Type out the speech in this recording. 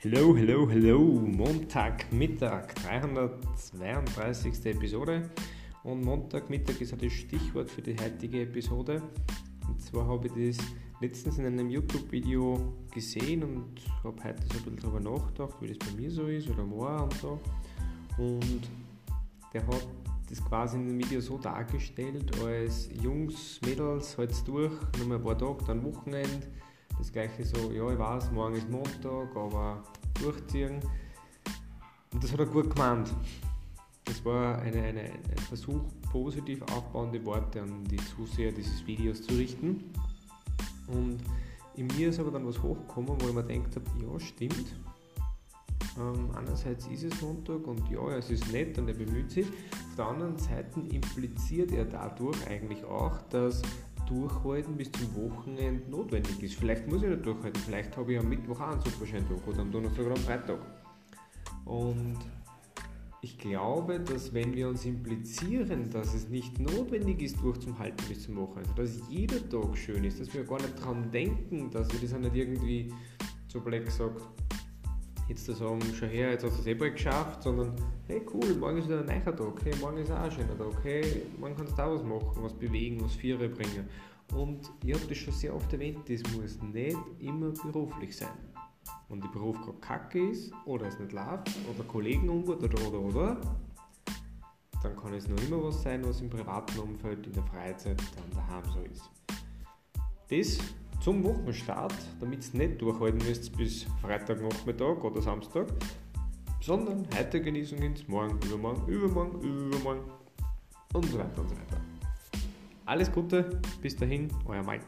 Hello, hello, hello. Montagmittag, 332. Episode. Und Montagmittag ist auch das Stichwort für die heutige Episode. Und zwar habe ich das letztens in einem YouTube-Video gesehen und habe heute so ein bisschen darüber nachgedacht, wie das bei mir so ist oder morgen und so. Und der hat das quasi in dem Video so dargestellt, als Jungs, Mädels, halt's durch, nur ein paar Tage, dann Wochenende das gleiche so, ja, ich weiß, morgen ist Montag, aber durchziehen. Und das hat er gut gemeint. Das war eine, eine, ein Versuch, positiv aufbauende Worte an die Zuseher dieses Videos zu richten. Und in mir ist aber dann was hochgekommen, wo ich mir gedacht habe, ja, stimmt. Ähm, einerseits ist es Montag und ja, es ist nett und er bemüht sich. Auf der anderen Seite impliziert er dadurch eigentlich auch, dass Durchhalten bis zum Wochenende notwendig ist. Vielleicht muss ich nicht durchhalten, vielleicht habe ich am Mittwoch auch einen super schönen Tag oder am Donnerstag oder am Freitag. Und ich glaube, dass wenn wir uns implizieren, dass es nicht notwendig ist, durchzuhalten bis zum Wochenende, dass jeder Tag schön ist, dass wir gar nicht daran denken, dass wir das auch nicht irgendwie so black gesagt jetzt zu sagen, schau her, jetzt hast du es eh bald geschafft, sondern hey cool, morgen ist wieder ein neuer Tag, hey, morgen ist auch ein schöner Tag, hey, morgen kannst auch was machen, was bewegen, was Viere bringen. Und ich habe das schon sehr oft erwähnt, das muss nicht immer beruflich sein. Wenn der Beruf gerade kacke ist, oder es nicht läuft, oder Kollegen umgeht, oder, oder, oder, dann kann es noch immer was sein, was im privaten Umfeld, in der Freizeit, dann daheim so ist. Das zum Wochenstart, damit ihr nicht durchhalten müsst bis Freitagnachmittag oder Samstag, sondern heute genießen könnt, morgen, übermorgen, übermorgen, übermorgen und so weiter und so weiter. Alles Gute, bis dahin, euer Mike.